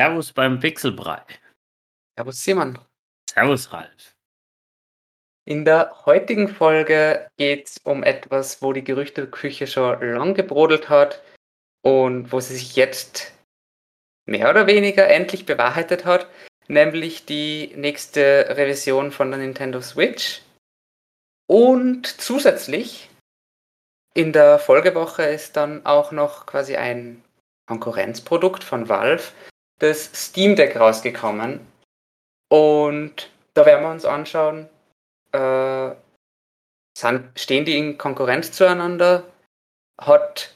Servus beim Pixelbrei. Servus Simon. Servus Ralf. In der heutigen Folge geht es um etwas, wo die Gerüchteküche schon lang gebrodelt hat und wo sie sich jetzt mehr oder weniger endlich bewahrheitet hat, nämlich die nächste Revision von der Nintendo Switch. Und zusätzlich in der Folgewoche ist dann auch noch quasi ein Konkurrenzprodukt von Valve, das Steam Deck rausgekommen. Und da werden wir uns anschauen, äh, sind, stehen die in Konkurrenz zueinander? Hat,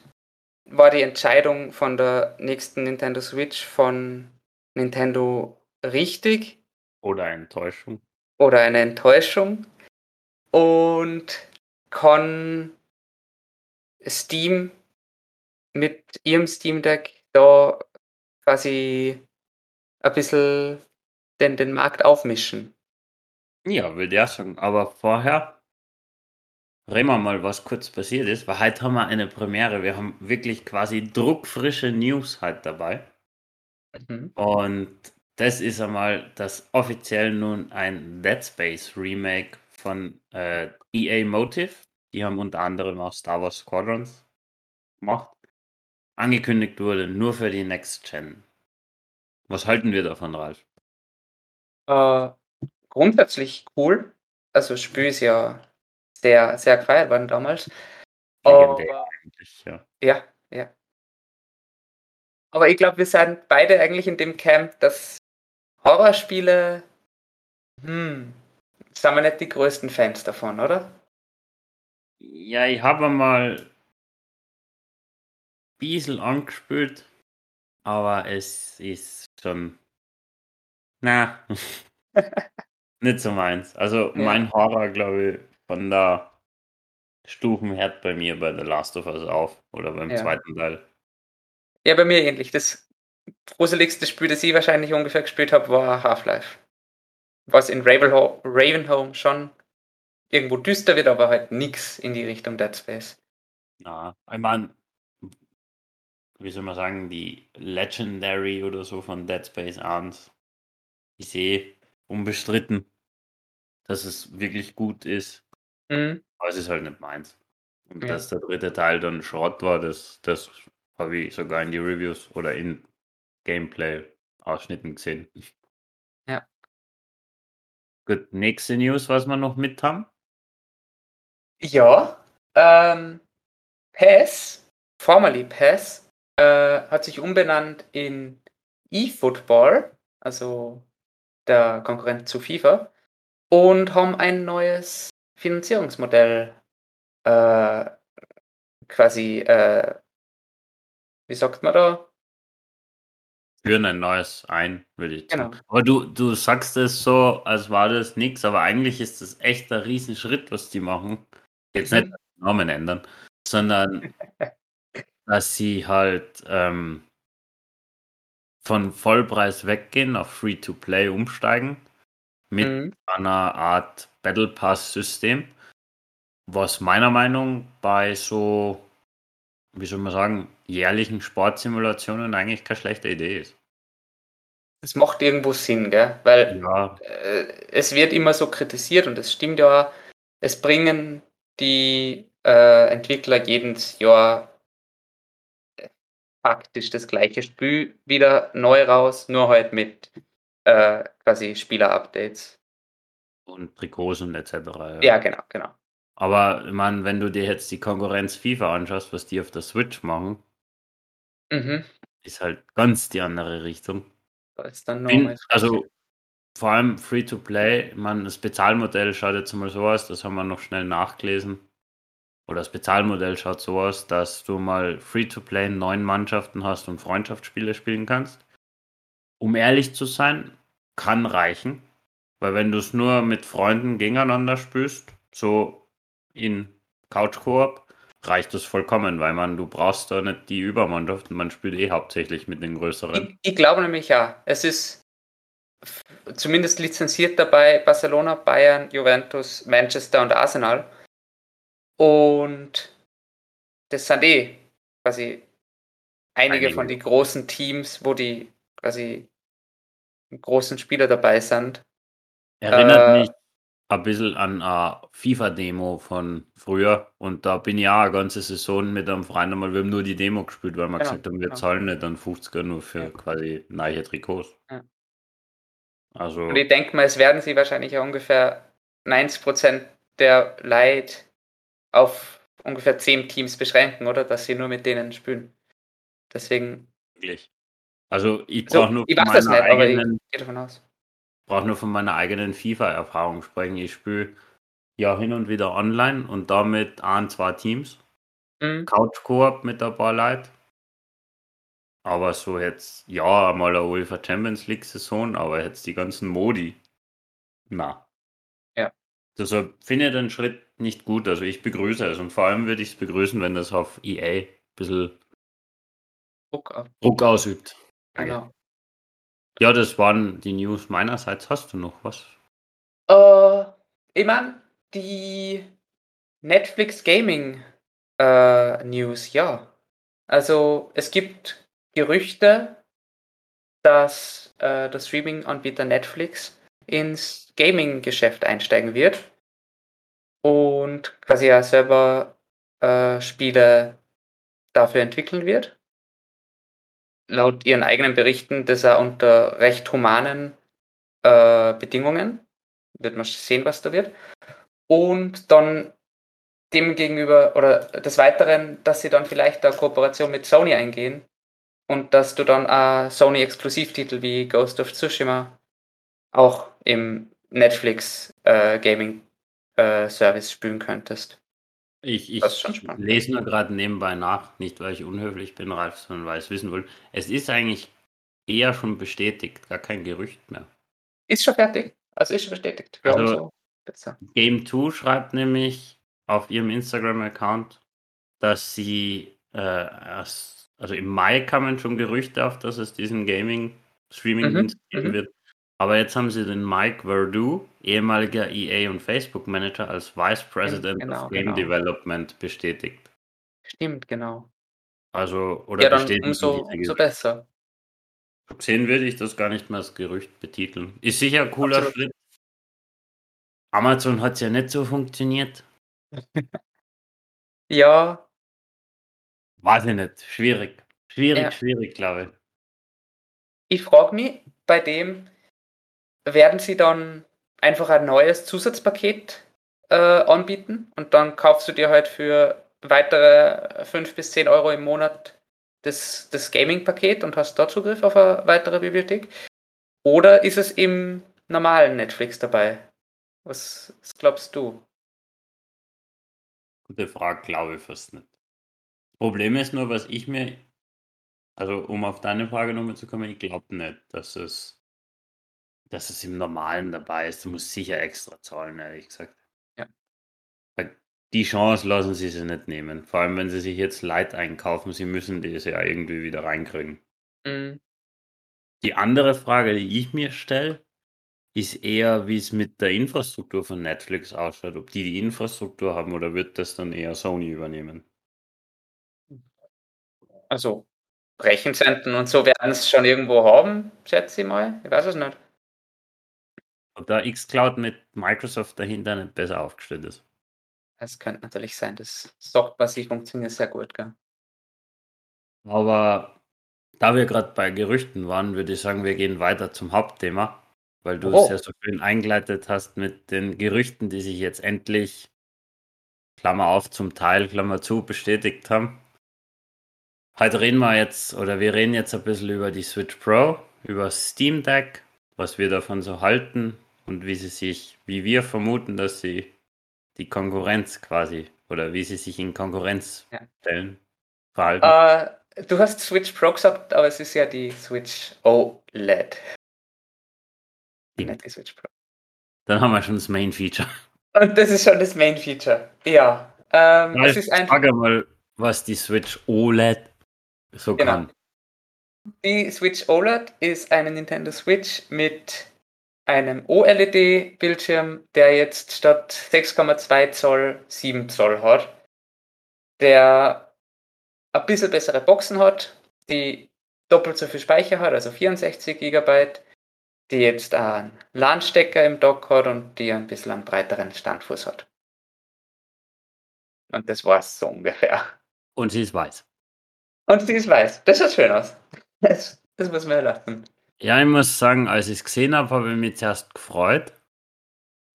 war die Entscheidung von der nächsten Nintendo Switch von Nintendo richtig? Oder eine Enttäuschung. Oder eine Enttäuschung? Und kann Steam mit ihrem Steam Deck da quasi ein bisschen den, den Markt aufmischen. Ja, würde ich sagen. Aber vorher reden wir mal, was kurz passiert ist, weil heute haben wir eine Premiere. Wir haben wirklich quasi druckfrische News halt dabei. Mhm. Und das ist einmal, dass offiziell nun ein Dead Space Remake von äh, EA Motive, die haben unter anderem auch Star Wars Squadrons gemacht, angekündigt wurde, nur für die Next Gen. Was halten wir davon, Ralf? Äh, grundsätzlich cool. Also, das Spiel ist ja sehr, sehr gefeiert worden damals. Legendär eigentlich, ja. Ja, ja. Aber ich glaube, wir sind beide eigentlich in dem Camp, dass Horrorspiele, hm, sind wir nicht die größten Fans davon, oder? Ja, ich habe mal bisschen angespielt, aber es ist schon. Na, nicht so meins. Also ja. mein Horror, glaube ich, von der Stufen hört bei mir bei The Last of Us auf oder beim ja. zweiten Teil. Ja, bei mir ähnlich. Das gruseligste Spiel, das ich wahrscheinlich ungefähr gespielt habe, war Half-Life. Was in Ravenholm schon irgendwo düster wird, aber halt nichts in die Richtung Dead Space. Ja, ich meine, wie soll man sagen, die Legendary oder so von Dead Space 1. Ich sehe unbestritten, dass es wirklich gut ist. Mhm. Aber es ist halt nicht meins. Und ja. dass der dritte Teil dann Schrott war, das, das habe ich sogar in die Reviews oder in Gameplay-Ausschnitten gesehen. Ja. Gut, nächste News, was wir noch mit haben. Ja, ähm, PES, formerly PES, äh, hat sich umbenannt in eFootball, also der Konkurrent zu FIFA, und haben ein neues Finanzierungsmodell äh, quasi, äh, wie sagt man da? Führen ein neues ein, würde ich sagen. Genau. Aber du, du sagst es so, als war das nichts, aber eigentlich ist das echt ein Riesenschritt, was die machen. Jetzt mhm. nicht den Namen ändern, sondern dass sie halt ähm, von Vollpreis weggehen, auf Free-to-Play umsteigen, mit mhm. einer Art Battle Pass-System, was meiner Meinung bei so, wie soll man sagen, jährlichen Sportsimulationen eigentlich keine schlechte Idee ist. Es macht irgendwo Sinn, gell? Weil ja. äh, es wird immer so kritisiert und es stimmt ja, es bringen die äh, Entwickler jedes Jahr faktisch das gleiche Spiel wieder neu raus, nur halt mit äh, quasi Spieler-Updates. Und Trikots und etc. Ja. ja, genau, genau. Aber ich meine, wenn du dir jetzt die Konkurrenz FIFA anschaust, was die auf der Switch machen, mhm. ist halt ganz die andere Richtung. Bin, also vor allem Free-to-Play, man, das Bezahlmodell schaut jetzt mal so aus, das haben wir noch schnell nachgelesen oder das Bezahlmodell schaut so aus, dass du mal Free-to-Play neun Mannschaften hast und Freundschaftsspiele spielen kannst. Um ehrlich zu sein, kann reichen, weil wenn du es nur mit Freunden gegeneinander spielst, so in Couch-Koop, reicht das vollkommen, weil man, du brauchst da nicht die Übermannschaft und man spielt eh hauptsächlich mit den größeren. Ich, ich glaube nämlich ja, es ist zumindest lizenziert dabei Barcelona, Bayern, Juventus, Manchester und Arsenal. Und das sind eh quasi einige, einige. von den großen Teams, wo die quasi großen Spieler dabei sind. Erinnert äh, mich ein bisschen an eine FIFA-Demo von früher und da bin ich auch eine ganze Saison mit einem Freund einmal, wir haben nur die Demo gespielt, weil wir genau, gesagt haben, wir genau. zahlen nicht dann 50er nur für ja. quasi neue Trikots. Ja. Also. Und ich denke mal, es werden sie wahrscheinlich ungefähr 90% der Leid auf ungefähr 10 Teams beschränken, oder? Dass sie nur mit denen spielen. Deswegen. Wirklich. Also ich brauche so, nur ich weiß das nicht, aber ich davon aus brauche nur von meiner eigenen FIFA-Erfahrung sprechen. Ich spiele ja hin und wieder online und damit ein, zwei Teams. Mhm. Couch-Koop mit ein paar Leuten. Aber so jetzt, ja, mal eine UEFA Champions League-Saison, aber jetzt die ganzen Modi. Na. Ja. Deshalb finde ich den Schritt nicht gut. Also ich begrüße es und vor allem würde ich es begrüßen, wenn das auf EA ein bisschen Druck, Druck ausübt. Genau. Ja, das waren die News meinerseits. Hast du noch was? Äh, ich meine, die Netflix Gaming äh, News, ja. Also es gibt Gerüchte, dass äh, der Streaming-Anbieter Netflix ins Gaming-Geschäft einsteigen wird und quasi ja selber äh, Spiele dafür entwickeln wird laut ihren eigenen Berichten das er unter recht humanen äh, Bedingungen. Wird man sehen, was da wird. Und dann dem gegenüber oder des Weiteren, dass sie dann vielleicht eine Kooperation mit Sony eingehen und dass du dann äh, Sony-Exklusivtitel wie Ghost of Tsushima auch im Netflix äh, Service spielen könntest. Ich, ich lese nur gerade nebenbei nach, nicht weil ich unhöflich bin, Ralf, sondern weil ich es wissen will. Es ist eigentlich eher schon bestätigt, gar kein Gerücht mehr. Ist schon fertig. Also ist schon bestätigt. Also, so Game 2 schreibt nämlich auf ihrem Instagram-Account, dass sie äh, erst, also im Mai kamen schon Gerüchte auf, dass es diesen Gaming-Streaming-Dienst mhm, geben mhm. wird. Aber jetzt haben sie den Mike Verdu, ehemaliger EA und Facebook Manager, als Vice President genau, of Game genau. Development bestätigt. Stimmt, genau. Also, oder ja, dann umso, umso besser. Sehen würde ich das gar nicht mehr als Gerücht betiteln. Ist sicher ein cooler Absolut. Schritt. Amazon hat es ja nicht so funktioniert. ja. Weiß ich nicht. Schwierig. Schwierig, ja. schwierig, glaube ich. Ich frage mich bei dem, werden sie dann einfach ein neues Zusatzpaket äh, anbieten und dann kaufst du dir halt für weitere 5 bis 10 Euro im Monat das, das Gaming-Paket und hast dort Zugriff auf eine weitere Bibliothek. Oder ist es im normalen Netflix dabei? Was, was glaubst du? Gute Frage, glaube ich fast nicht. Problem ist nur, was ich mir, also um auf deine Frage nochmal zu kommen, ich glaube nicht, dass es dass es im Normalen dabei ist. Du musst sicher extra zahlen, ehrlich gesagt. Ja. Die Chance lassen sie sich nicht nehmen. Vor allem, wenn sie sich jetzt Light einkaufen, sie müssen das ja irgendwie wieder reinkriegen. Mhm. Die andere Frage, die ich mir stelle, ist eher, wie es mit der Infrastruktur von Netflix ausschaut. Ob die die Infrastruktur haben oder wird das dann eher Sony übernehmen? Also, Rechenzentren und so werden es schon irgendwo haben, schätze ich mal. Ich weiß es nicht. Ob da xCloud mit Microsoft dahinter nicht besser aufgestellt ist. Es könnte natürlich sein, dass Software funktioniert sehr gut, gell? Aber da wir gerade bei Gerüchten waren, würde ich sagen, wir gehen weiter zum Hauptthema, weil du oh. es ja so schön eingeleitet hast mit den Gerüchten, die sich jetzt endlich, Klammer auf, zum Teil, Klammer zu, bestätigt haben. Heute reden wir jetzt, oder wir reden jetzt ein bisschen über die Switch Pro, über Steam Deck, was wir davon so halten, und wie sie sich, wie wir vermuten, dass sie die Konkurrenz quasi oder wie sie sich in Konkurrenz ja. stellen, verhalten. Uh, du hast Switch Pro gesagt, aber es ist ja die Switch OLED. Die Nicht die Switch Pro. Dann haben wir schon das Main Feature. Und das ist schon das Main Feature. Ja. Ähm, es ist einfach. Frage mal, was die Switch OLED so genau. kann. Die Switch OLED ist eine Nintendo Switch mit einem OLED-Bildschirm, der jetzt statt 6,2 Zoll 7 Zoll hat, der ein bisschen bessere Boxen hat, die doppelt so viel Speicher hat, also 64 GB, die jetzt einen LAN-Stecker im Dock hat und die ein bisschen einen breiteren Standfuß hat. Und das war's so ungefähr. Und sie ist weiß. Und sie ist weiß. Das schaut schön aus. Das, das muss man lassen. Ja, ich muss sagen, als ich es gesehen habe, habe ich mich zuerst gefreut.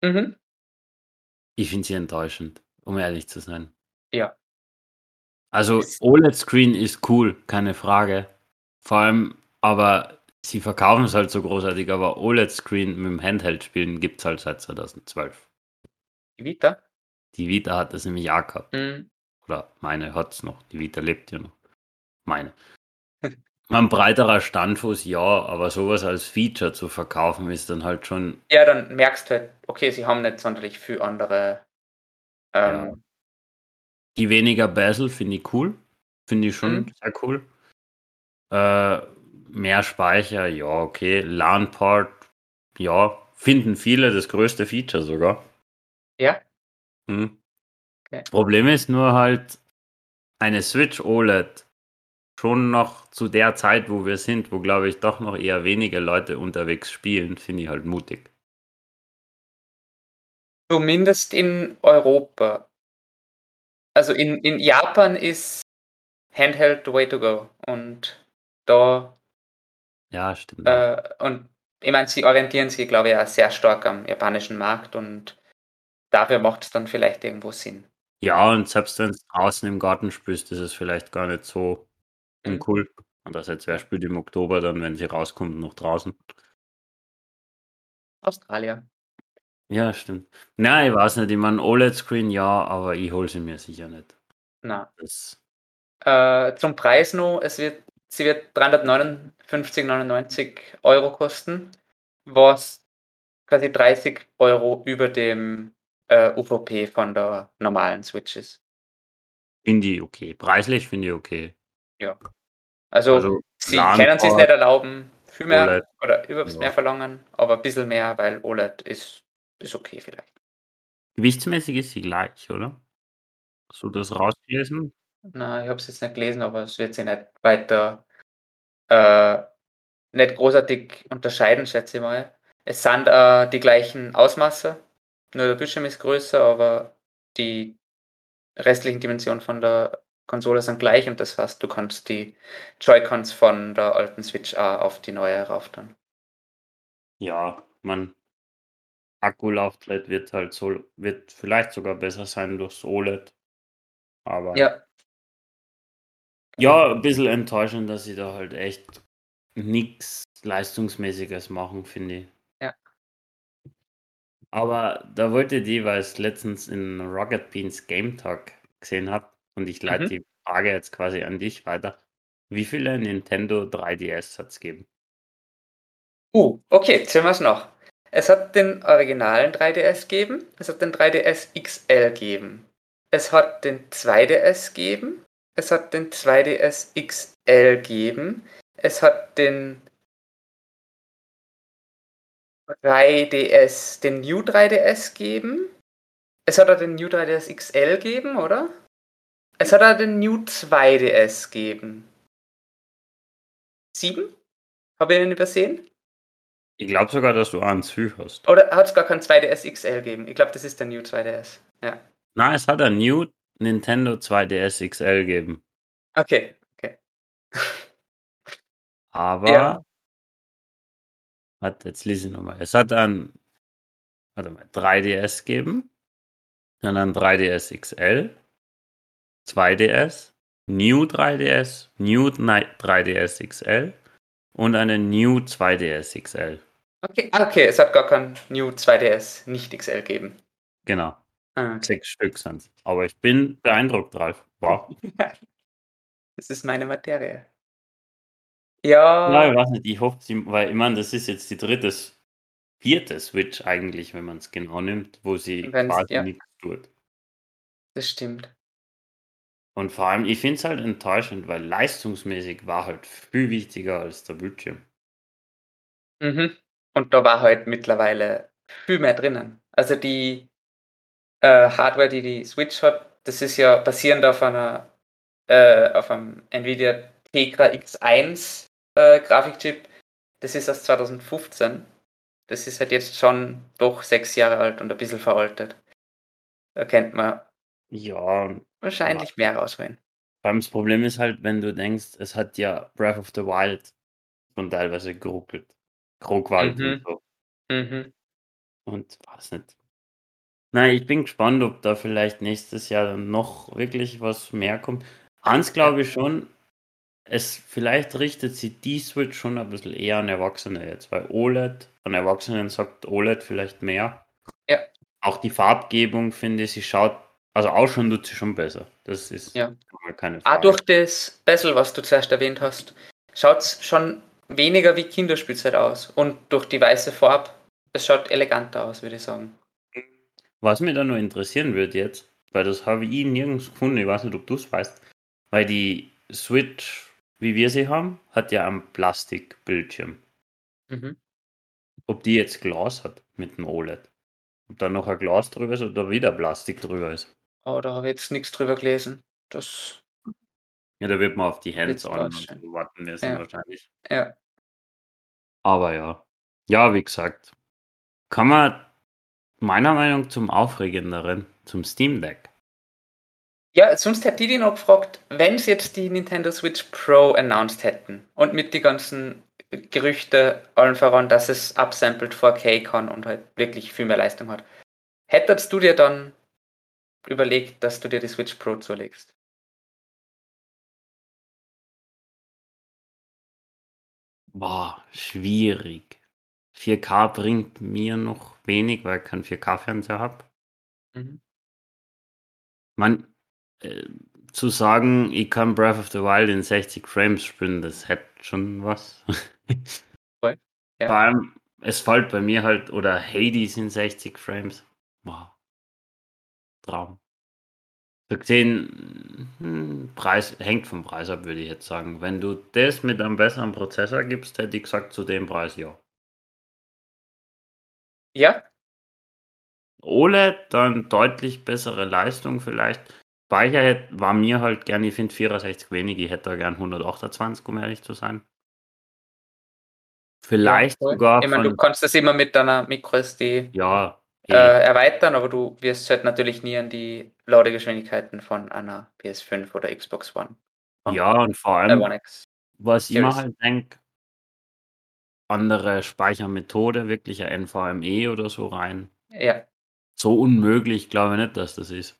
Mhm. Ich finde sie enttäuschend, um ehrlich zu sein. Ja. Also OLED-Screen ist cool, keine Frage. Vor allem, aber sie verkaufen es halt so großartig, aber OLED-Screen mit dem Handheld-Spielen gibt es halt seit 2012. Die Vita. Die Vita hat das nämlich auch gehabt. Mhm. Oder meine hat es noch. Die Vita lebt ja noch. Meine. Ein breiterer Standfuß, ja, aber sowas als Feature zu verkaufen ist dann halt schon, Ja, dann merkst du halt, okay, sie haben nicht sonderlich viel andere. Ähm, Ja. die weniger Bezel finde ich cool. Finde ich schon Mhm. sehr cool. Äh, mehr Speicher, ja, okay. LAN-Port, ja, finden viele das größte Feature sogar. ja. Hm. Okay. Problem ist nur halt, eine Switch OLED schon noch zu der Zeit, wo wir sind, wo glaube ich doch noch eher wenige Leute unterwegs spielen, finde ich halt mutig. Zumindest in Europa. Also in, in Japan ist Handheld the way to go. Und da, Ja, stimmt. äh, und ich meine, sie orientieren sich, glaube ich, auch sehr stark am japanischen Markt und dafür macht es dann vielleicht irgendwo Sinn. Ja, und selbst wenn es draußen im Garten spielst, ist es vielleicht gar nicht so Mhm. uncool. Andererseits, wer spielt im Oktober dann, wenn sie rauskommt, noch draußen? Australien. Ja, stimmt. Na, ich weiß nicht, ich meine, OLED-Screen ja, aber ich hole sie mir sicher nicht. Na. Das, Äh, zum Preis noch, es wird, sie wird 359,99 Euro kosten, was quasi 30 Euro über dem äh, UVP von der normalen Switch ist. finde ich okay. Preislich finde ich okay. Also, Also, sie können sich Port, nicht erlauben, viel mehr OLED, oder überhaupt ja. mehr verlangen, aber ein bisschen mehr, weil OLED ist, ist okay vielleicht. Gewichtsmäßig ist sie gleich, oder? Hast du das rausgelesen? Na, ich habe es jetzt nicht gelesen, aber es wird sich nicht weiter äh, nicht großartig unterscheiden, schätze ich mal. Es sind äh, die gleichen Ausmaße, nur der Bildschirm ist größer, aber die restlichen Dimensionen von der Konsole sind gleich und das heißt, du kannst die Joy-Cons von der alten Switch auch auf die neue rauf tun. Ja, man. Akkulaufzeit wird halt so, wird vielleicht sogar besser sein durchs OLED. Aber Ja, ja, ein bisschen enttäuschend, dass sie da halt echt nichts Leistungsmäßiges machen, finde ich. Ja. Aber da wollte die, weil ich es letztens in Rocket Beans Game Talk gesehen habe und ich leite Mhm. die Frage jetzt quasi an dich weiter. Wie viele Nintendo 3DS hat es geben? Uh, okay, zählen wir es noch. Es hat den originalen 3DS gegeben, es hat den 3DS XL gegeben, es hat den 2DS gegeben, es hat den 2DS XL gegeben, es hat den 3DS, den New 3DS gegeben, es hat auch den New 3DS XL gegeben, oder? Es hat auch den New 2DS gegeben. Sieben? Habe ich den übersehen? Ich glaube sogar, dass du einen zu hast. Oder hat es gar kein 2DS XL gegeben? Ich glaube, das ist der New 2DS. Ja. Nein, es hat ein New Nintendo 2DS XL gegeben. Okay, okay. Aber, Ja. warte, jetzt lese ich nochmal. Es hat ein, warte mal, 3DS gegeben, dann ein 3DS XL, 2DS, New 3DS, New 3DS XL und eine New 2DS XL. Okay, ah, okay, es hat gar kein New 2DS nicht XL gegeben. Genau, Ah, okay. sechs Stück sind Aber ich bin beeindruckt, Ralf. Wow. Das ist meine Materie. Ja, Ja, ich weiß nicht, ich hoffe, sie, weil ich meine, das ist jetzt die dritte, vierte Switch eigentlich, wenn man es genau nimmt, wo sie Wenn's- quasi ja. nichts tut. das stimmt. Und vor allem, ich finde es halt enttäuschend, weil leistungsmäßig war halt viel wichtiger als der Bildschirm. Mhm. Und da war halt mittlerweile viel mehr drinnen. Also die äh, Hardware, die die Switch hat, das ist ja basierend auf einer äh, auf einem Nvidia Tegra X1 äh, Grafikchip. Das ist aus 2015 das ist halt jetzt schon doch sechs Jahre alt und ein bisschen veraltet. Da kennt man Ja, wahrscheinlich mehr rausholen. vor allem das Problem ist halt, wenn du denkst, es hat ja Breath of the Wild schon teilweise geruckelt. Krogwald Mhm. und so. Mhm. Und weiß nicht. Nein, ich bin gespannt, ob da vielleicht nächstes Jahr dann noch wirklich was mehr kommt. Eins glaube ich schon, es vielleicht richtet sich die Switch schon ein bisschen eher an Erwachsene jetzt, weil OLED, an Erwachsenen sagt OLED vielleicht mehr. Ja. Auch die Farbgebung, finde ich, sie schaut, also ausschauen tut sie schon besser. Das ist Ja. keine Auch Frage. durch das Bezel, was du zuerst erwähnt hast, schaut es schon weniger wie Kinderspielzeit aus. Und durch die weiße Farbe, es schaut eleganter aus, würde ich sagen. Was mich da nur interessieren würde jetzt, weil das habe ich nirgends gefunden, ich weiß nicht, ob du es weißt, weil die Switch, wie wir sie haben, hat ja einen Plastikbildschirm. Mhm. Ob die jetzt Glas hat mit dem OLED. Ob da noch ein Glas drüber ist oder wieder Plastik drüber ist. Aber da habe ich jetzt nichts drüber gelesen. Das, Ja, da wird man auf die Hands-on so warten müssen Ja. wahrscheinlich. ja. Aber ja. Ja, wie gesagt. Kann man meiner Meinung nach zum Aufregenderen, zum Steam Deck. Ja, sonst hätte ich die noch gefragt, wenn sie jetzt die Nintendo Switch Pro announced hätten und mit die ganzen Gerüchte allen voran, dass es upsampled 4K kann und halt wirklich viel mehr Leistung hat. Hättest du dir dann überlegt, dass du dir die Switch Pro zulegst? Boah, schwierig. 4K bringt mir noch wenig, weil ich keinen 4K-Fernseher habe. Mhm. Man, äh, zu sagen, ich kann Breath of the Wild in 60 Frames spielen, das hätte schon was. Voll, ja. Vor allem, es fällt bei mir halt, oder Hades in 60 Frames. Wow. Traum. Gesehen, hm, Preis, hängt vom Preis ab, würde ich jetzt sagen. Wenn du das mit einem besseren Prozessor gibst, hätte ich gesagt, zu dem Preis ja. Ja, OLED, dann deutlich bessere Leistung vielleicht. Speicher hätte, war mir halt gern, ich finde 64 wenig, ich hätte da gern 128, um ehrlich zu sein. Vielleicht voll. sogar ich meine, du kannst das immer mit deiner MicroSD ja, äh, erweitern, aber du wirst halt natürlich nie an die Ladegeschwindigkeiten von einer PS5 oder Xbox One. ja, und vor Äh, allem, X. was ich immer halt denke, andere Speichermethode, wirklich ein NVMe oder so rein. Ja, So unmöglich glaube ich nicht, dass das ist.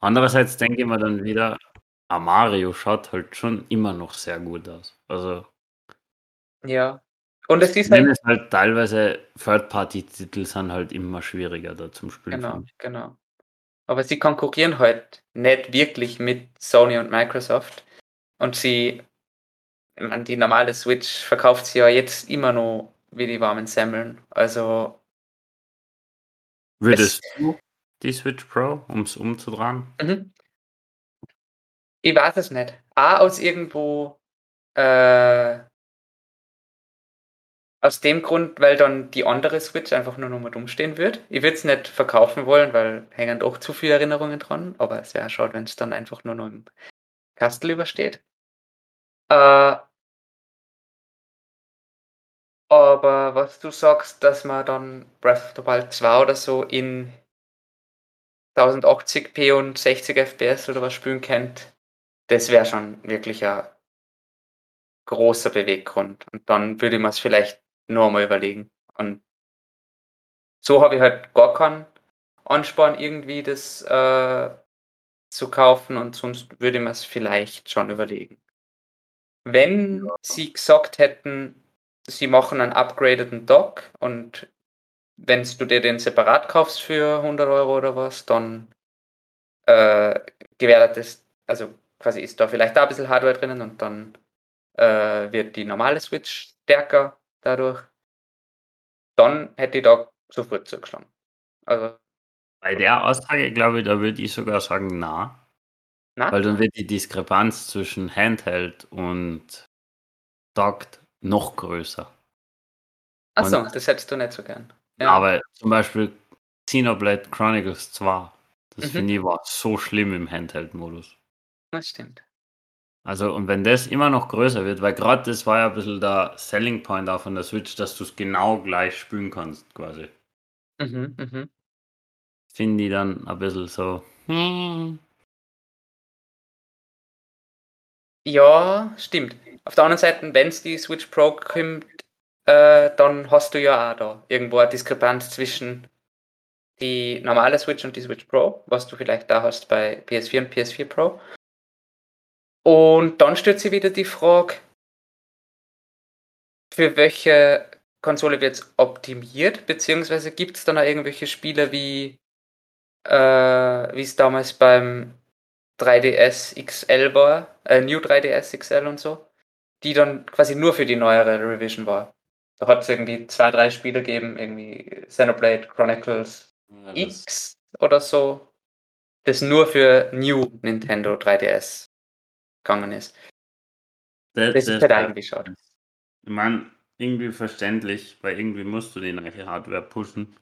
Andererseits denke ich mir dann wieder, Mario schaut halt schon immer noch sehr gut aus. Also, ja. Und es ist halt, es halt teilweise Third-Party-Titel sind halt immer schwieriger da zum Spielen. genau, genau. Aber sie konkurrieren halt nicht wirklich mit Sony und Microsoft. Und sie, ich meine, die normale Switch verkauft sie ja jetzt immer noch wie die warmen Semmeln. Also, Würdest du die Switch Pro, um es umzudrehen? mhm. ich weiß es nicht. A, aus irgendwo, äh, aus dem Grund, weil dann die andere Switch einfach nur noch mal rumstehen wird. Ich würde es nicht verkaufen wollen, weil hängen doch zu viele Erinnerungen dran. Aber es wäre schade, wenn es dann einfach nur noch im Kastel übersteht. Äh, aber was du sagst, dass man dann Breath of the Wild 2 oder so in 1080p und 60 FPS oder was spielen könnt, das wäre schon wirklich ein großer Beweggrund. Und dann würde mir es vielleicht nur mal überlegen. Und so habe ich halt gar keinen Ansporn, irgendwie das äh, zu kaufen und sonst würde ich mir es vielleicht schon überlegen. Wenn sie gesagt hätten, sie machen einen upgradeden Dock und wenn du dir den separat kaufst für 100 Euro oder was, dann äh, gewährt das, also quasi ist da vielleicht da ein bisschen Hardware drinnen und dann äh, wird die normale Switch stärker dadurch, dann hätte ich da sofort zugeschlagen. Also, Bei der Aussage, glaube ich, da würde ich sogar sagen, na. na, Weil dann wird die Diskrepanz zwischen Handheld und Docked noch größer. achso, das hättest du nicht so gern. Aber zum Beispiel Xenoblade Chronicles 2, das Mhm. finde ich war so schlimm im Handheld-Modus. Das stimmt. Also, und wenn das immer noch größer wird, weil gerade das war ja ein bisschen der Selling Point auch von der Switch, dass du es genau gleich spülen kannst, quasi. Mhm, mhm. Finde ich dann ein bisschen so. hm. Ja, stimmt. Auf der anderen Seite, wenn es die Switch Pro kommt, äh, dann hast du ja auch da irgendwo eine Diskrepanz zwischen die normale Switch und die Switch Pro, was du vielleicht da hast bei PS4 und PS4 Pro. Und dann stellt sich wieder die Frage, für welche Konsole wird es optimiert, beziehungsweise gibt es dann auch irgendwelche Spiele wie äh, wie es damals beim 3DS XL war, äh, New 3DS XL und so, die dann quasi nur für die neuere Revision war. Da hat es irgendwie zwei, drei Spiele gegeben, irgendwie Xenoblade Chronicles Ja, X oder so, das nur für New Nintendo 3DS gegangen ist. das, Das ist halt eigentlich schade. ich meine, irgendwie verständlich, weil irgendwie musst du die neue Hardware pushen,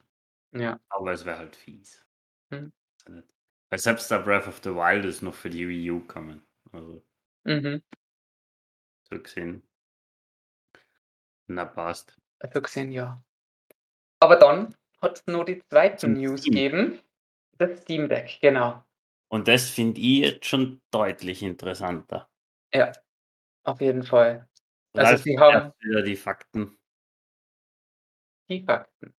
Ja. aber es wäre halt fies. Hm. Weil selbst der Breath of the Wild ist noch für die Wii U kommen. Also, Mhm. so gesehen. Na, passt. Also gesehen, ja. Aber dann hat es noch die zweiten Zum News gegeben. Das Steam Deck, genau. Und das finde ich jetzt schon deutlich interessanter. Ja, auf jeden Fall. Also Ralf, sie haben wieder die Fakten. die Fakten.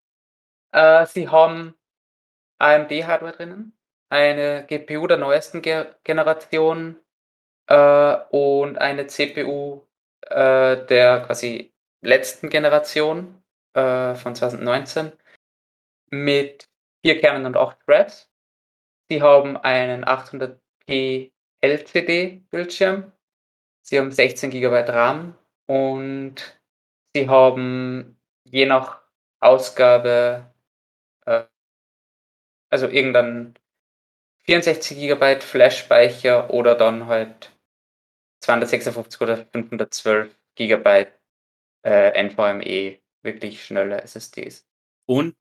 Äh, sie haben AMD-Hardware drinnen, eine GPU der neuesten Ge Generation äh, und eine CPU äh, der quasi letzten Generation äh, von 2019 mit vier Kernen und acht Threads. Sie haben einen 800p LCD-Bildschirm. Sie haben 16 GB RAM und sie haben je nach Ausgabe, äh, also irgendein 64 GB Flash-Speicher oder dann halt 256 oder 512 GB äh, NVMe, wirklich schnelle SSDs. Und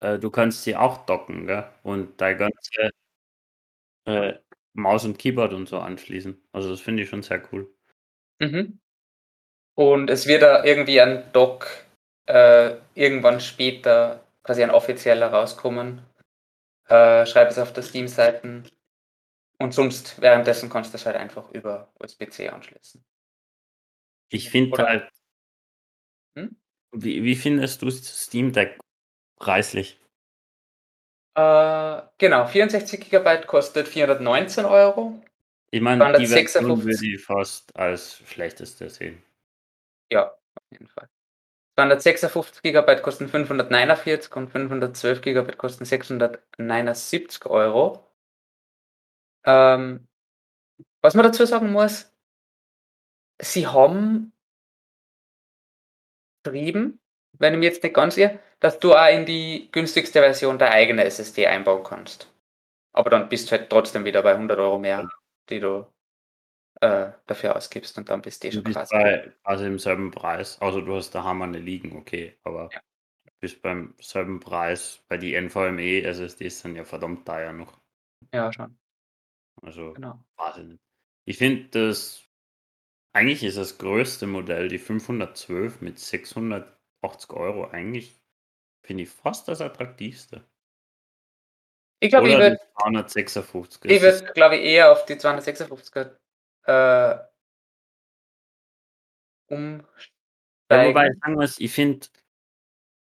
äh, du kannst sie auch docken, gell? Und dein ganze äh, Maus und Keyboard und so anschließen. Also das finde ich schon sehr cool. Mhm. Und es wird da irgendwie ein Dock äh, irgendwann später quasi ein offizieller rauskommen. Äh, schreib es auf der Steam-Seiten. Und sonst währenddessen kannst du das halt einfach über USB-C anschließen. Ich finde halt. Hm? Wie, wie findest du Steam Deck preislich? Äh, genau, 64 GB kostet 419 Euro. Ich meine, die 256. Version würde ich fast als schlechteste sehen. Ja, auf jeden Fall. 256 GB kosten 549 und 512 GB kosten 679 Euro. Ähm, was man dazu sagen muss, sie haben geschrieben, wenn ich mir jetzt nicht ganz irre, dass du auch in die günstigste Version deine eigene SSD einbauen kannst. Aber dann bist du halt trotzdem wieder bei 100 Euro mehr, die du äh, dafür ausgibst und dann bist du eh Du schon bist quasi. bei also im selben Preis. Also du hast daheim eine liegen, okay, aber Ja. du bist beim selben Preis. Bei die NVMe SSDs sind ja verdammt teuer noch. Ja, schon, Also genau. weiß ich finde das eigentlich ist das größte Modell die 512 mit 680 Euro eigentlich finde ich fast das attraktivste. Ich glaube, ich würde die 256. Ich würde, glaube ich, eher auf die 256er äh, umsteigen. Ja, wobei ich sagen muss, ich finde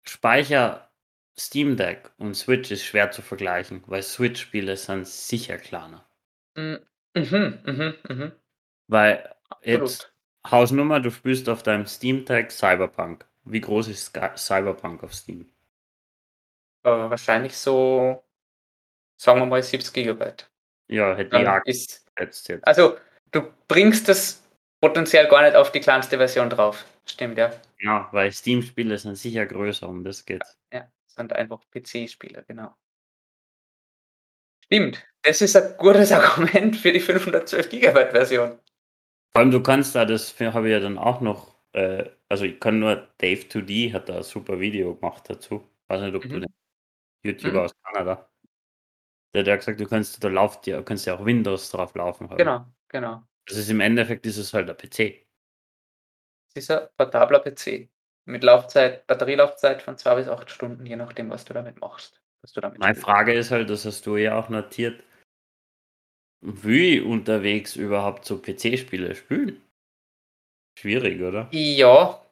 Speicher Steam Deck und Switch ist schwer zu vergleichen, weil Switch-Spiele sind sicher kleiner. Mm, Mhm, mhm, mhm. Weil jetzt. Hausnummer, du spielst auf deinem Steam Deck Cyberpunk. Wie groß ist Cyberpunk auf Steam? Äh, wahrscheinlich so, sagen wir mal, 70 Gigabyte. Ja, hätte ich auch ist, jetzt jetzt. also, du bringst das potenziell gar nicht auf die kleinste Version drauf. Stimmt, ja. Ja, weil Steam-Spiele sind sicher größer, um das geht's. Ja, sind einfach PC-Spiele, genau. Stimmt. Das ist ein gutes Argument für die 512 Gigabyte Version. Vor allem, du kannst da, das habe ich ja dann auch noch, äh, also ich kann nur, Dave2D hat da ein super Video gemacht dazu. Weiß nicht, ob du Mhm. den YouTuber Mhm. aus Kanada. Der hat ja gesagt, du kannst, da lauft ja, kannst ja auch Windows drauf laufen haben. Genau, genau. Das ist im Endeffekt ist es halt ein PC. Es ist ein portabler PC mit Laufzeit, Batterielaufzeit von zwei bis acht Stunden, je nachdem, was du damit machst. Was du damit Meine spielst. Frage ist halt, das hast du ja auch notiert, wie unterwegs überhaupt so PC-Spiele spielen? Schwierig, oder? Ja.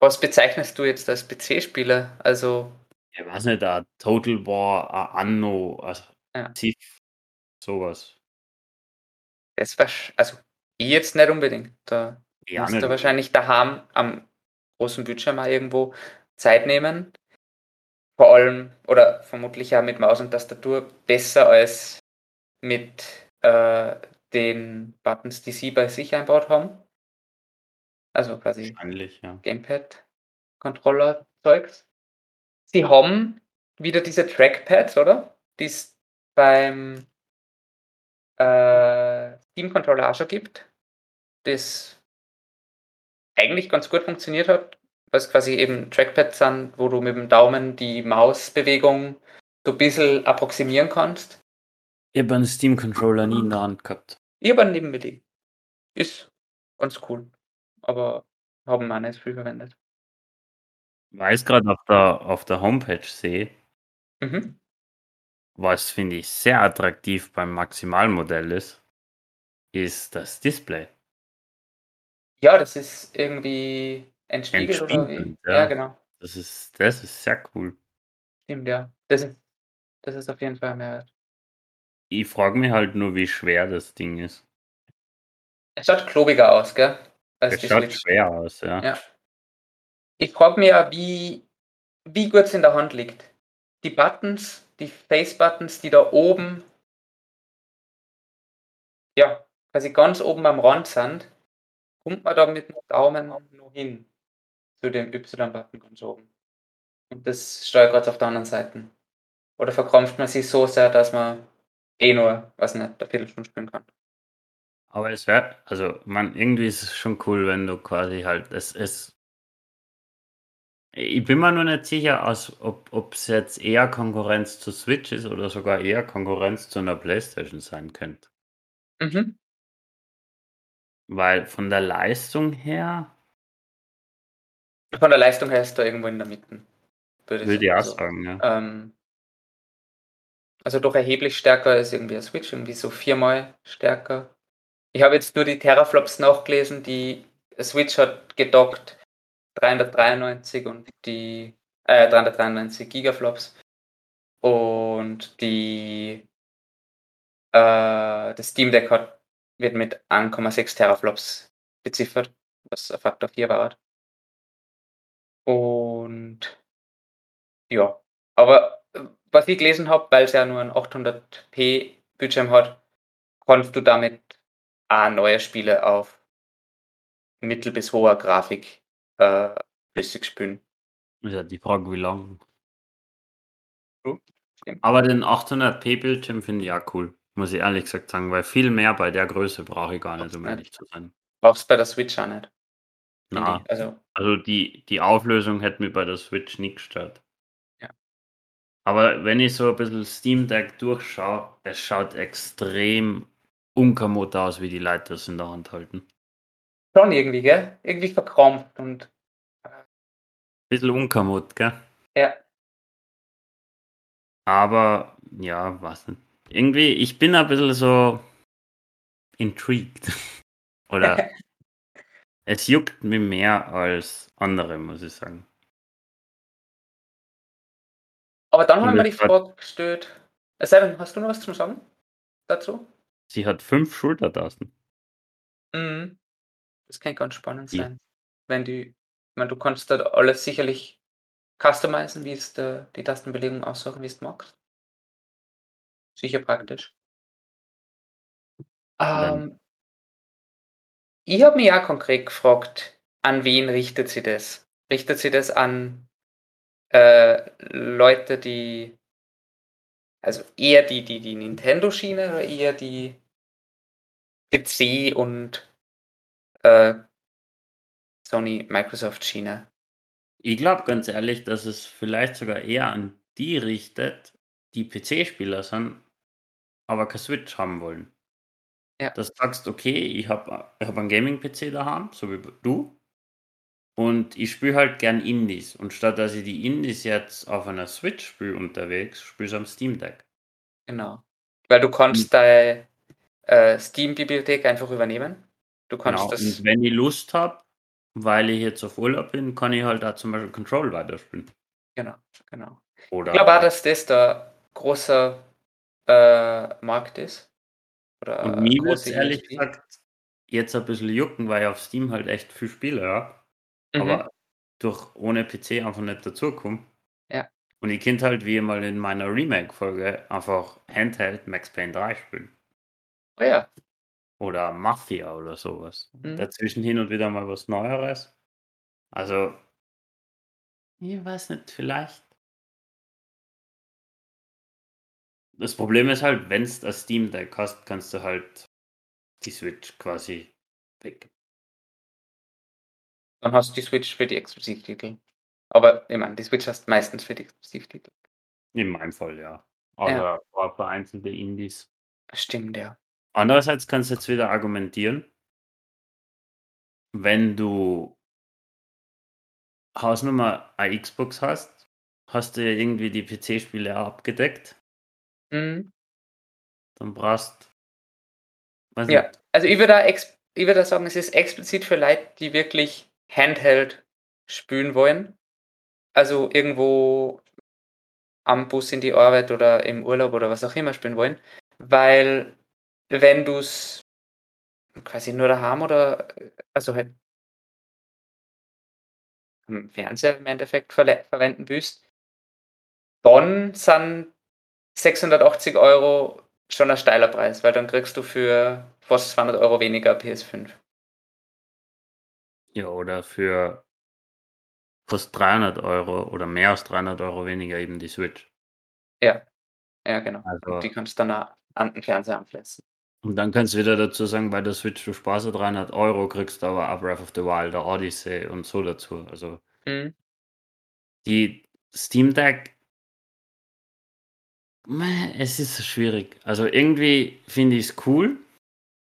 Was bezeichnest du jetzt als PC-Spieler? Also, Ich weiß nicht, ein Total War, ein Anno, also Ja. Sowas. das war, also ich jetzt nicht unbedingt. Da Ja, musst nicht du wahrscheinlich daheim am großen Bildschirm mal irgendwo Zeit nehmen. Vor allem oder vermutlich auch mit Maus und Tastatur besser als mit äh, den Buttons, die sie bei sich einbaut haben. Also quasi ja. Gamepad-Controller-Zeugs. Sie haben wieder diese Trackpads, oder? Die es beim äh, Steam-Controller auch schon gibt. Das eigentlich ganz gut funktioniert hat, was quasi eben Trackpads sind, wo du mit dem Daumen die Mausbewegung so ein bisschen approximieren kannst. Ich habe einen Steam-Controller nie in der Hand gehabt. Ich habe einen neben mir liegen. Ist ganz cool. Aber haben wir nicht viel verwendet. Weil ich gerade auf der, auf der Homepage sehe, Mhm. was finde ich sehr attraktiv beim Maximalmodell ist, ist das Display. Ja, das ist irgendwie entspiegelt oder wie? Ja. ja. genau. Das ist, das ist sehr cool. Stimmt, ja. Das ist, das ist auf jeden Fall ein Mehrwert. Ich frage mich halt nur, wie schwer das Ding ist. Es schaut klobiger aus, gell? Es schaut Switch. schwer aus, ja. Ja. Ich frage mich ja, wie, wie gut es in der Hand liegt. Die Buttons, die Face-Buttons, die da oben, ja, quasi ganz oben am Rand sind, kommt man da mit dem Daumen noch hin zu dem Y-Button ganz oben. Und das steuert gerade auf der anderen Seite. Oder verkrampft man sich so sehr, dass man eh nur, was nicht, eine Viertelstunde spielen kann. Aber es wäre, also man, irgendwie ist es schon cool, wenn du quasi halt, es, es ich bin mir nur nicht sicher, aus, ob es jetzt eher Konkurrenz zu Switch ist oder sogar eher Konkurrenz zu einer Playstation sein könnte. Mhm. Weil von der Leistung her Von der Leistung her ist da irgendwo in der Mitte. Würde, würde ich auch also, sagen, ja. Ähm, also doch erheblich stärker als irgendwie ein Switch, irgendwie so viermal stärker. Ich habe jetzt nur die Teraflops nachgelesen, die Switch hat gedockt 393 und die äh, 393 Gigaflops und die äh, das Steam Deck hat, wird mit 1,6 Teraflops beziffert, was ein Faktor 4 war. Und ja, aber äh, was ich gelesen habe, weil es ja nur einen 800p Bildschirm hat, kannst du damit auch neue Spiele auf mittel- bis hoher Grafik äh, flüssig spielen. Ist ja die Frage, wie lang. Aber den 800p Bildschirm finde ich auch cool, muss ich ehrlich gesagt sagen, weil viel mehr bei der Größe brauche ich gar nicht, um ehrlich zu sein. Brauchst bei der Switch auch nicht. Na, ich. Also, also die, die Auflösung hätte mir bei der Switch nicht gestört. Ja. Aber wenn ich so ein bisschen Steam Deck durchschaue, es schaut extrem unkommod aus, wie die Leute das in der Hand halten. schon irgendwie, gell? Irgendwie verkrampft und Bisschen unkommod, gell? ja. Aber ja, was nicht. Irgendwie, ich bin ein bisschen so intrigued. Oder es juckt mir mehr als andere, muss ich sagen. Aber dann haben wir die Frage gestellt. Es sei denn, hast du noch was zum Sagen dazu? Sie hat fünf Schultertasten. Mhm. Das kann ganz spannend Ja. sein. Wenn die, ich meine, du kannst da alles sicherlich customizen, wie es die Tastenbelegung aussuchen, wie es magst. Sicher praktisch. Ähm, ich habe mich auch konkret gefragt, an wen richtet sie das? Richtet sie das an äh, Leute, die, also eher die, die, die Nintendo-Schiene oder eher die PC und äh, Sony Microsoft Schiene? Ich glaube ganz ehrlich, dass es vielleicht sogar eher an die richtet, die PC-Spieler sind, aber kein Switch haben wollen. Ja. Dass du sagst, okay, ich habe ich hab einen Gaming-PC daheim, so wie du. Und ich spiele halt gern Indies. Und statt dass ich die Indies jetzt auf einer Switch spiele unterwegs, spiele ich am Steam Deck. Genau. Weil du kannst deine äh, Steam-Bibliothek einfach übernehmen. Du kannst Genau. das. Und wenn ich Lust habe, weil ich jetzt auf Urlaub bin, kann ich halt da zum Beispiel Control weiterspielen. Genau, genau. Oder Ich glaube auch, dass das der große äh, Markt ist. Oder Und mir wird ehrlich USP. gesagt jetzt ein bisschen jucken, weil ich auf Steam halt echt viel spiele, ja. Mhm. Aber durch ohne PC einfach nicht dazukomme. Ja. Und ich könnte halt wie mal in meiner Remake-Folge einfach Handheld Max Payne 3 spielen. Oh ja. Oder Mafia oder sowas. Mhm. Dazwischen hin und wieder mal was Neueres. Also, ich weiß nicht, vielleicht. Das Problem ist halt, wenn du das Steam Deck hast, kannst du halt die Switch quasi weg. Dann hast du die Switch für die Exklusivtitel. Aber ich meine, die Switch hast du meistens für die Exklusivtitel. In meinem Fall, ja. Aber auch vereinzelte Indies. Stimmt, ja. Andererseits kannst du jetzt wieder argumentieren, wenn du Hausnummer eine Xbox hast, hast du ja irgendwie die PC-Spiele abgedeckt, Mhm. dann brauchst weiß Ja, nicht, also ich würde, da ich würde da sagen, es ist explizit für Leute, die wirklich Handheld spielen wollen. Also irgendwo am Bus in die Arbeit oder im Urlaub oder was auch immer spielen wollen. Weil wenn du es quasi nur daheim oder also halt am Fernseher im Endeffekt verle- verwenden willst, dann sind 680 Euro schon ein steiler Preis, weil dann kriegst du für fast 200 Euro weniger PS5. Ja, oder für fast 300 Euro oder mehr als 300 Euro weniger eben die Switch. Ja, ja genau. Also- Und die kannst du dann auch an den Fernseher anflessen. Und dann kannst du wieder dazu sagen, bei der Switch du sparst 300 Euro, kriegst aber auch Breath of the Wild, der Odyssey und so dazu. Also Mhm. die Steam Deck, es ist schwierig. Also irgendwie finde ich es cool.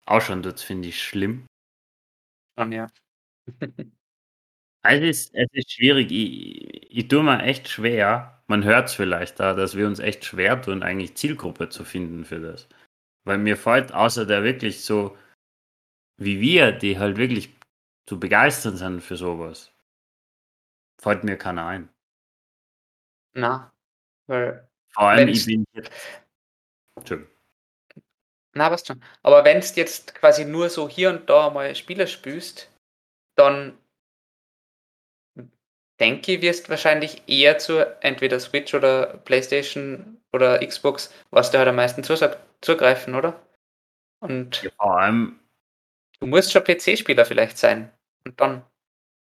Ausschauen dort finde ich schlimm. Schon, ja. Es ist, es ist schwierig. Ich, ich tue mir echt schwer. Man hört es vielleicht da, dass wir uns echt schwer tun, eigentlich Zielgruppe zu finden für das. Weil mir fällt, außer der wirklich so wie wir, die halt wirklich zu begeistern sind für sowas, fällt mir keiner ein. Na, weil, Vor allem, ich bin jetzt. Entschuldigung. na, was schon. Aber wenn du jetzt quasi nur so hier und da mal Spiele spielst, dann denke ich, wirst wahrscheinlich eher zur entweder Switch oder Playstation oder Xbox, was da halt am meisten zugreifen, oder? Und Ja, vor allem, du musst schon PC-Spieler vielleicht sein. Und dann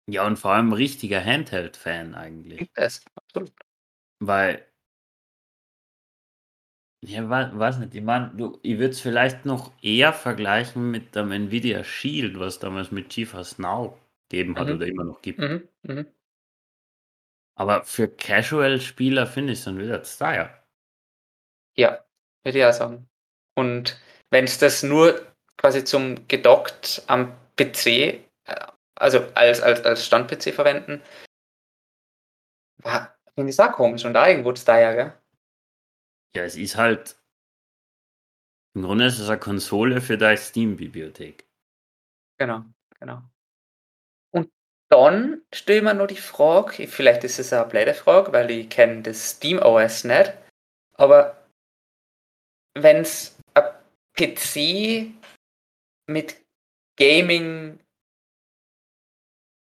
ja, und vor allem richtiger Handheld-Fan eigentlich. es. Absolut. Weil. Ja, wa- weiß nicht, ich meine, du, ich würde es vielleicht noch eher vergleichen mit dem Nvidia Shield, was damals mit GeForce Now gegeben hat Mhm. oder immer noch gibt. Mhm, mhm. Aber für Casual-Spieler finde ich es dann wieder zu teuer. Ja, würde ich auch sagen. Und wenn es das nur quasi zum gedockt am PC, äh, also als, als, als Stand-PC verwenden, finde ich es auch komisch und da irgendwo ja, gell? Ja, es ist halt. Im Grunde ist es eine Konsole für deine Steam-Bibliothek. Genau, genau. Und dann stelle ich noch die Frage, vielleicht ist es eine blöde Frage, weil ich kenne das Steam OS nicht, aber wenn es ein PC mit Gaming,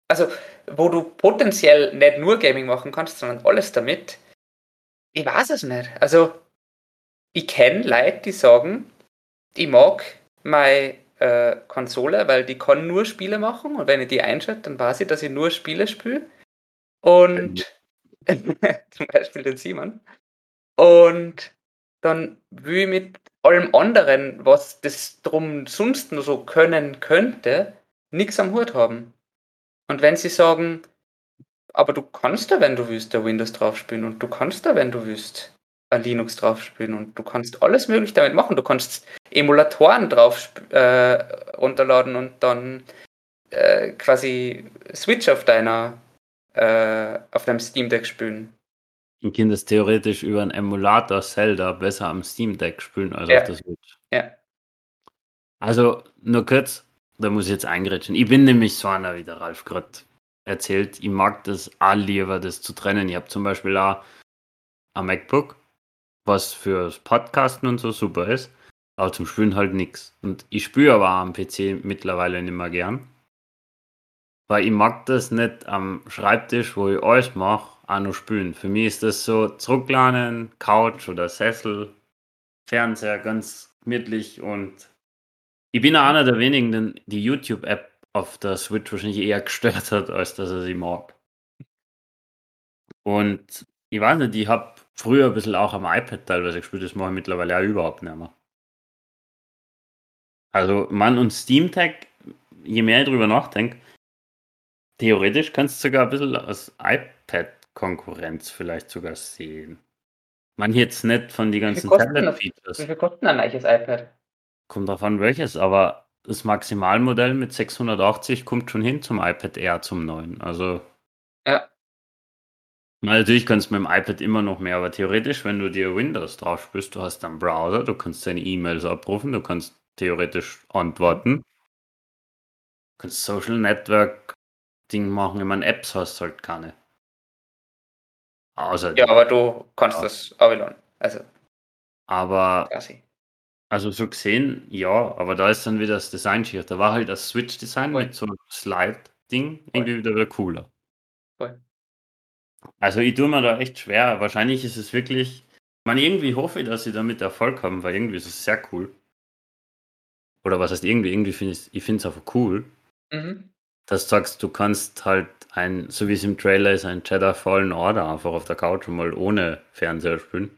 also wo du potenziell nicht nur Gaming machen kannst, sondern alles damit, ich weiß es nicht. Also ich kenne Leute, die sagen, ich mag meine äh, Konsole, weil die kann nur Spiele machen und wenn ich die einschalte, dann weiß ich, dass ich nur Spiele spiele. Und zum Beispiel den Simon. Und dann will ich mit allem anderen, was das drum sonst nur so können könnte, nichts am Hut haben. Und wenn sie sagen, aber du kannst da, wenn du willst, da Windows drauf spielen und du kannst da, wenn du willst, ein Linux drauf spielen und du kannst alles möglich damit machen. Du kannst Emulatoren drauf äh, runterladen und dann äh, quasi Switch auf deiner äh, auf deinem Steam Deck spielen. Du könntest theoretisch über einen Emulator Zelda besser am Steam Deck spielen als Ja. auf der Switch. Ja. Also, nur kurz, da muss ich jetzt eingrätschen. Ich bin nämlich so einer, wie der Ralf gerade erzählt. Ich mag das auch lieber, das zu trennen. Ich habe zum Beispiel auch ein MacBook, was fürs Podcasten und so super ist, aber zum Spielen halt nichts. Und ich spiele aber am PC mittlerweile nicht mehr gern. Weil ich mag das nicht am Schreibtisch, wo ich alles mache, auch noch spielen. Für mich ist das so zurücklehnen, Couch oder Sessel, Fernseher, ganz gemütlich und ich bin auch einer der wenigen, die YouTube-App auf der Switch wahrscheinlich eher gestört hat, als dass er sie mag. Und ich weiß nicht, ich habe früher ein bisschen auch am iPad teilweise gespielt, das mache ich mittlerweile auch überhaupt nicht mehr. Also, man und Steam Tag, je mehr ich drüber nachdenke, theoretisch kannst du sogar ein bisschen als iPad-Konkurrenz vielleicht sogar sehen. Man jetzt nicht von den ganzen? Tablet-Features. Wie viel kostet ein neues iPad? Kommt drauf an, welches, aber das Maximalmodell mit 680 kommt schon hin zum iPad Air zum neuen. Also. Ja. Na, Natürlich kannst du mit dem iPad immer noch mehr, aber theoretisch, wenn du dir Windows drauf spielst, du hast einen Browser, du kannst deine E-Mails abrufen, du kannst theoretisch antworten, du kannst Social Network Ding machen, ich meine, Apps hast halt keine. Außer, Ja, aber du kannst Ja. das Avalon. Also aber quasi. Also so gesehen, ja, aber da ist dann wieder das Design schier. Da war halt das Switch-Design mit so einem Slide-Ding irgendwie wieder, wieder cooler. Voll. Also ich tue mir da echt schwer. Wahrscheinlich ist es wirklich, ich meine, irgendwie hoffe ich, dass sie damit Erfolg haben, weil irgendwie ist es sehr cool. Oder was heißt irgendwie, irgendwie finde ich, ich finde es einfach cool, Mhm. dass du sagst, du kannst halt ein, so wie es im Trailer ist, ein Jedi Fallen Order einfach auf der Couch mal ohne Fernseher spielen.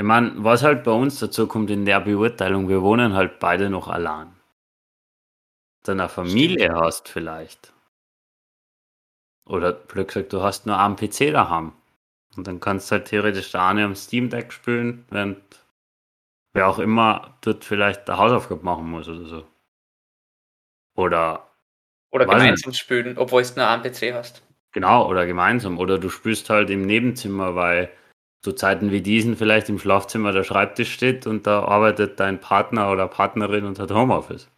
Ich meine, was halt bei uns dazu kommt in der Beurteilung, wir wohnen halt beide noch allein. Dann eine Familie hast vielleicht. Oder blöd gesagt, du hast nur einen PC daheim. Und dann kannst du halt theoretisch da eine am Steam Deck spielen, während wer auch immer dort vielleicht der Hausaufgabe machen muss oder so. Oder Oder gemeinsam spielen, obwohl du nur einen PC hast. Genau, oder gemeinsam. Oder du spielst halt im Nebenzimmer, weil zu Zeiten wie diesen vielleicht im Schlafzimmer der Schreibtisch steht und da arbeitet dein Partner oder Partnerin und hat Homeoffice.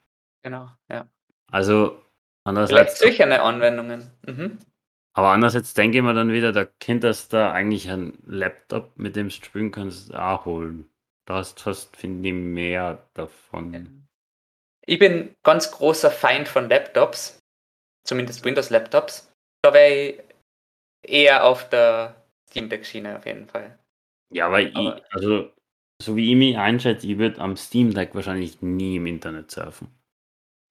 Genau, ja. Also Vielleicht andererseits, solche Anwendungen. Mhm. aber andererseits denke ich mir dann wieder, da könntest du eigentlich einen Laptop, mit dem du spielen kannst, auch holen. Da hast du fast, finde ich, mehr davon. Ich bin ganz großer Feind von Laptops, zumindest Windows-Laptops. Da wäre ich eher auf der Steam Deck-Schiene auf jeden Fall. Ja, weil Aber- ich, also so wie ich mich einschätze, ich würde am Steam Deck wahrscheinlich nie im Internet surfen.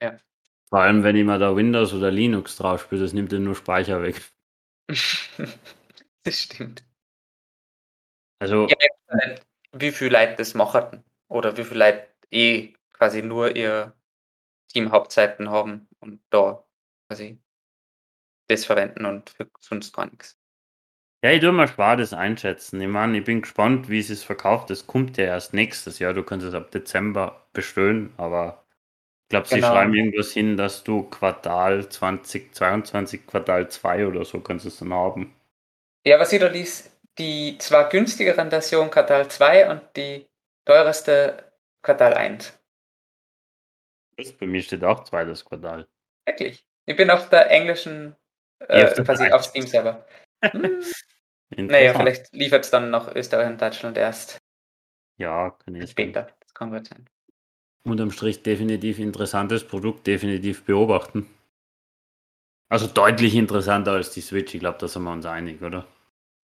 Ja. Vor allem, wenn ich mal da Windows oder Linux drauf spiele, das nimmt ja nur Speicher weg. das stimmt. Also, Ja, wie viele Leute das machen oder wie viele Leute eh quasi nur ihr Team-Hauptseiten haben und da quasi das verwenden und für sonst gar nichts. Ja, ich tue mal schwer das einschätzen. Ich meine, ich bin gespannt, wie es sich verkauft. Das kommt ja erst nächstes Jahr. Du kannst es ab Dezember bestellen, aber ich glaube, sie Genau. schreiben irgendwas hin, dass du Quartal 2022, Quartal 2 oder so kannst du es dann haben. Ja, was ich da liest, die zwar günstigeren Version Quartal 2 und die teuerste Quartal 1. Das bei mir steht auch zweites Quartal. Wirklich. Ich bin auf der englischen, Ja, äh, auf der auf Steam selber. Hm, naja, vielleicht liefert es dann nach Österreich und Deutschland erst Ja, kann ich später. Das kann gut sein. unterm Strich definitiv interessantes Produkt, definitiv beobachten. Also deutlich interessanter als die Switch, ich glaube, da sind wir uns einig, oder?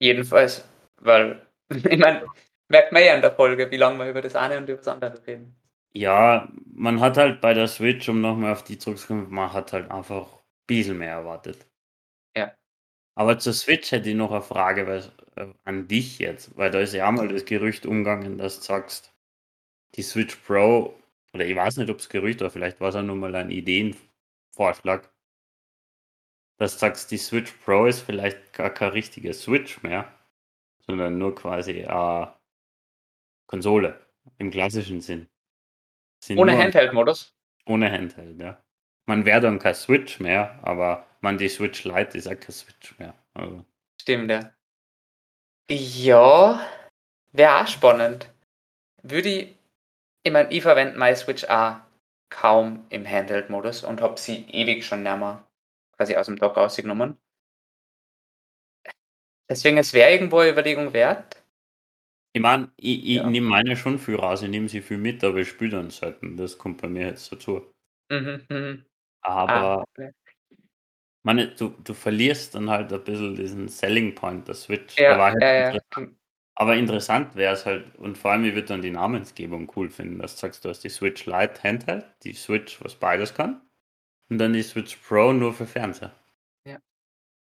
Jedenfalls, weil, ich meine, merkt man ja in der Folge, wie lange wir über das eine und über das andere reden. Ja, man hat halt bei der Switch, um nochmal auf die zurückzukommen, man hat halt einfach ein bisschen mehr erwartet. Aber zur Switch hätte ich noch eine Frage weil, äh, an dich jetzt, weil da ist ja auch mal das Gerücht umgegangen, dass du sagst, die Switch Pro, oder ich weiß nicht, ob es Gerücht war, vielleicht war es auch nur mal ein Ideenvorschlag, dass du sagst, die Switch Pro ist vielleicht gar keine richtige Switch mehr, sondern nur quasi eine Konsole im klassischen Sinn. Sind Ohne Handheld-Modus. Ohne Handheld, ja. Man wäre dann kein Switch mehr, aber man die Switch Lite ist auch kein Switch mehr. Also, Stimmt, ja. Ja, wäre auch spannend. Würde ich, ich meine, ich verwende meine Switch auch kaum im Handheld-Modus und habe sie ewig schon nicht mehr quasi aus dem Dock rausgenommen. Deswegen, es wäre irgendwo eine Überlegung wert. ich meine, ich, ich Ja. nehme meine schon viel raus, ich nehme sie viel mit, aber ich spiele dann selten. Das kommt bei mir jetzt dazu. Mhm, mhm. Aber Ah, okay. Meine, du, du verlierst dann halt ein bisschen diesen Selling Point der Switch. Ja, aber, halt ja, ja. interessant, aber interessant wäre es halt, und vor allem, ich würde dann die Namensgebung cool finden, dass du sagst, du hast die Switch Lite Handheld, die Switch, was beides kann, und dann die Switch Pro nur für Fernseher. Ja.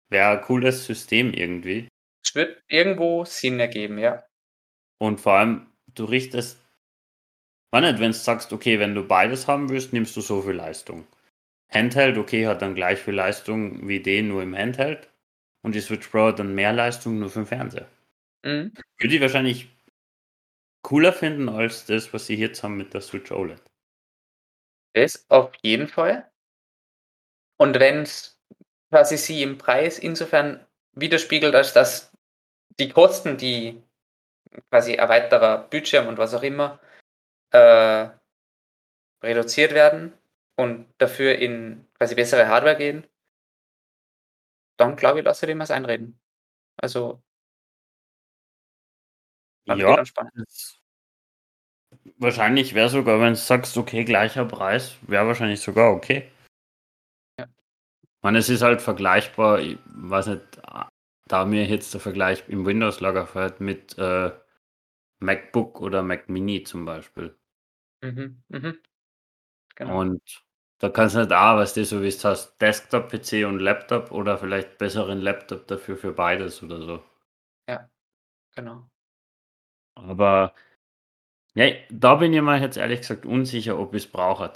Wäre ein cooles System irgendwie. Es wird irgendwo Sinn ergeben, ja. Und vor allem, du richtest, war nicht, wenn du sagst, okay, wenn du beides haben willst, nimmst du so viel Leistung. Handheld, okay, hat dann gleich viel Leistung wie den nur im Handheld. Und die Switch Pro hat dann mehr Leistung nur für den Fernseher. Mhm. Würde ich wahrscheinlich cooler finden als das, was sie jetzt haben mit der Switch OLED. Das auf jeden Fall. Und wenn es quasi sie im Preis insofern widerspiegelt, als dass die Kosten, die quasi ein weiterer Bildschirm und was auch immer äh, reduziert werden und dafür in quasi bessere Hardware gehen, dann glaube ich, lasse ich dem was einreden. Also, Ja, wahrscheinlich wäre sogar, wenn du sagst, okay, gleicher Preis, wäre wahrscheinlich sogar okay. Ja. Ich meine, es ist halt vergleichbar, ich weiß nicht, da mir jetzt der Vergleich im Windows-Lager fällt mit äh, MacBook oder Mac Mini zum Beispiel. Mhm, mhm. Genau. Und da kannst du nicht auch, was du so wie es hast, Desktop-PC und Laptop oder vielleicht besseren Laptop dafür für beides oder so. genau. Aber ja, da bin ich mir jetzt ehrlich gesagt unsicher, ob ich es brauche.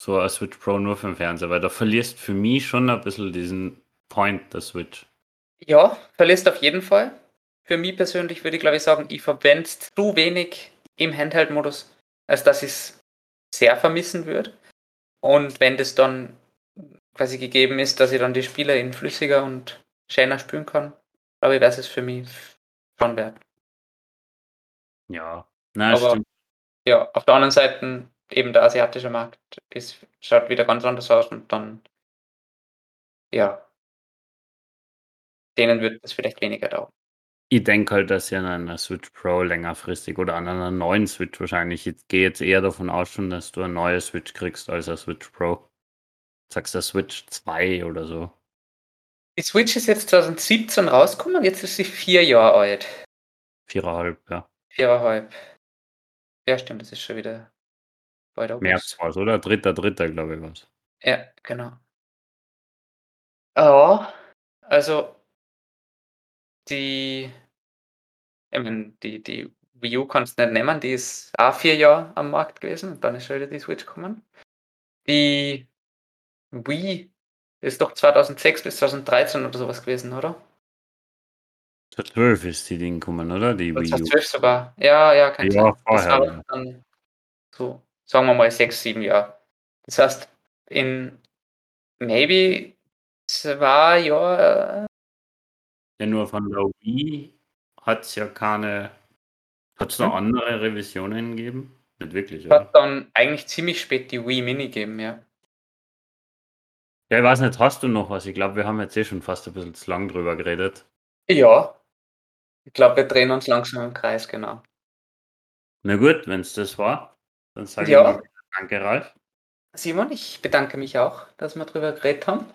So ein Switch Pro nur für den Fernseher, weil da verlierst für mich schon ein bisschen diesen Point der Switch. Ja, verlässt auf jeden Fall. Für mich persönlich würde ich glaube ich sagen, ich verwende zu wenig im Handheld-Modus, als dass ich es sehr vermissen würde. Und wenn das dann quasi gegeben ist, dass ich dann die Spiele in flüssiger und schöner spielen kann, glaube ich, wäre es für mich schon wert. Ja, na, Aber- stimmt. Ja, auf der anderen Seite eben der asiatische Markt ist, schaut wieder ganz anders aus und dann, ja, denen wird es vielleicht weniger dauern. Ich denke halt, dass sie an einer Switch Pro längerfristig oder an einer neuen Switch wahrscheinlich, ich gehe jetzt eher davon aus schon, dass du eine neue Switch kriegst als eine Switch Pro. Sagst du Switch 2 oder so. Die Switch ist jetzt 2017 rausgekommen, jetzt ist sie vier Jahre alt. Viereinhalb, ja. Viereinhalb. Ja, stimmt, das ist schon wieder bei der März war oder? Dritter, dritter, glaube ich, was. Ja, genau. Ja, also die, ich mein, die, die Wii U kannst du nicht nehmen, die ist auch vier Jahre am Markt gewesen und dann ist schon wieder die Switch gekommen. Die Wii ist doch 2006 bis 2013 oder sowas gewesen, oder? 12 ist die Ding gekommen, oder? Die Wii U. 2012 sogar. Ja, ja, kann Ja, sein. Das vorher, dann so, sagen wir mal, sechs, sieben Jahre. Das heißt, in maybe zwei Jahren Ja, nur von der Wii hat es ja keine. Hat es noch Hm? andere Revisionen gegeben? Nicht wirklich, oder? hat dann eigentlich ziemlich spät die Wii Mini gegeben, ja. Ja, ich weiß nicht, hast du noch was? Ich glaube, wir haben jetzt eh schon fast ein bisschen zu lang drüber geredet. Ja. Ich glaube, wir drehen uns langsam im Kreis, genau. Na gut, wenn es das war, dann sage Ja. ich mal danke, Ralf. Simon, ich bedanke mich auch, dass wir drüber geredet haben.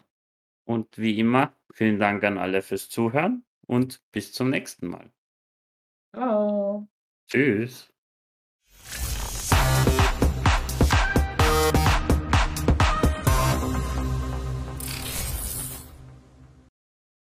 Und wie immer, vielen Dank an alle fürs Zuhören und bis zum nächsten Mal. Ciao. Tschüss.